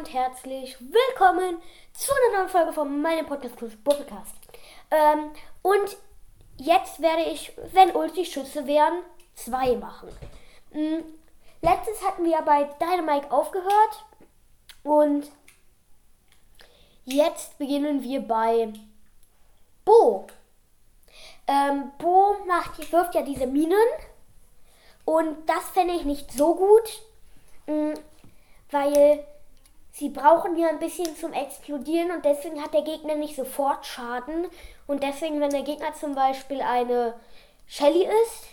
und herzlich willkommen zu einer neuen Folge von meinem Podcast Podcast. Ähm, und jetzt werde ich, wenn Ulti Schüsse wären, zwei machen. Mhm. Letztes hatten wir bei Dynamite aufgehört und jetzt beginnen wir bei Bo. Ähm, Bo macht, wirft ja diese Minen und das fände ich nicht so gut, mh, weil sie brauchen ja ein bisschen zum Explodieren und deswegen hat der Gegner nicht sofort Schaden. Und deswegen, wenn der Gegner zum Beispiel eine Shelly ist,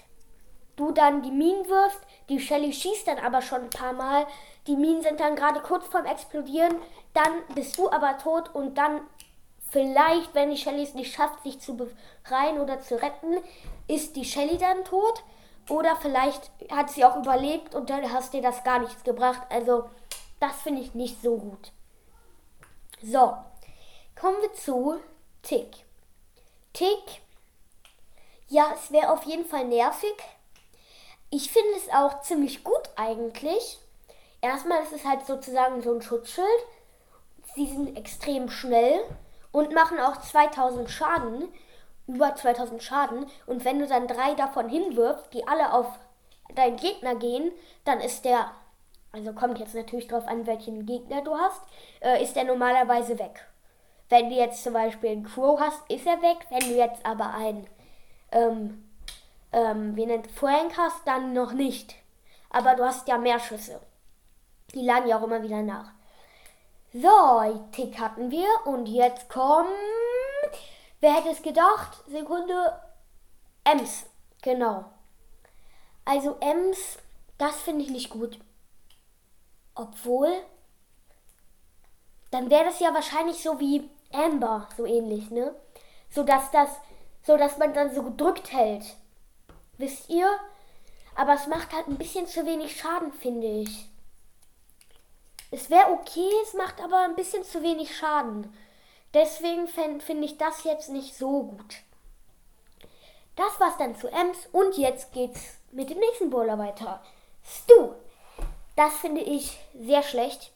du dann die Minen wirfst, die Shelly schießt dann aber schon ein paar Mal, die Minen sind dann gerade kurz vorm Explodieren, dann bist du aber tot und dann vielleicht, wenn die Shelly es nicht schafft, sich zu befreien oder zu retten, ist die Shelly dann tot. Oder vielleicht hat sie auch überlebt und dann hast dir das gar nichts gebracht. Also, das finde ich nicht so gut. So, kommen wir zu Tick. Tick, ja, es wäre auf jeden Fall nervig. Ich finde es auch ziemlich gut eigentlich. Erstmal ist es halt sozusagen so ein Schutzschild. Sie sind extrem schnell und machen auch 2000 Schaden über 2000 Schaden. Und wenn du dann drei davon hinwirfst, die alle auf deinen Gegner gehen, dann ist der, also kommt jetzt natürlich drauf an, welchen Gegner du hast, äh, ist der normalerweise weg. Wenn du jetzt zum Beispiel einen Crow hast, ist er weg. Wenn du jetzt aber einen, ähm, ähm, wie nennt Frank hast, dann noch nicht. Aber du hast ja mehr Schüsse. Die laden ja auch immer wieder nach. So, Tick hatten wir und jetzt kommt Wer hätte es gedacht? Sekunde. Ems. Genau. Also Ems, das finde ich nicht gut. Obwohl, dann wäre das ja wahrscheinlich so wie Amber, so ähnlich, ne? So dass das, so dass man dann so gedrückt hält. Wisst ihr? Aber es macht halt ein bisschen zu wenig Schaden, finde ich. Es wäre okay, es macht aber ein bisschen zu wenig Schaden. Deswegen finde ich das jetzt nicht so gut. Das war's dann zu Ems und jetzt geht's mit dem nächsten Bowler weiter. Stu. Das finde ich sehr schlecht,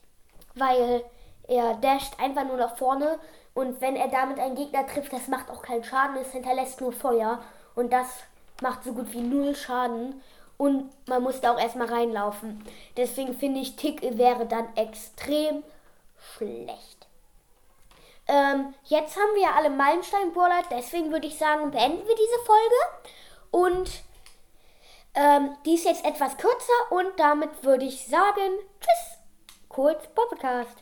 weil er dasht einfach nur nach vorne und wenn er damit einen Gegner trifft, das macht auch keinen Schaden, es hinterlässt nur Feuer und das macht so gut wie null Schaden und man muss da auch erstmal reinlaufen. Deswegen finde ich, Tick wäre dann extrem schlecht. Ähm, jetzt haben wir ja alle Meilenstein-Brawler, deswegen würde ich sagen, beenden wir diese Folge. Und ähm, die ist jetzt etwas kürzer und damit würde ich sagen, tschüss, kurz Podcast.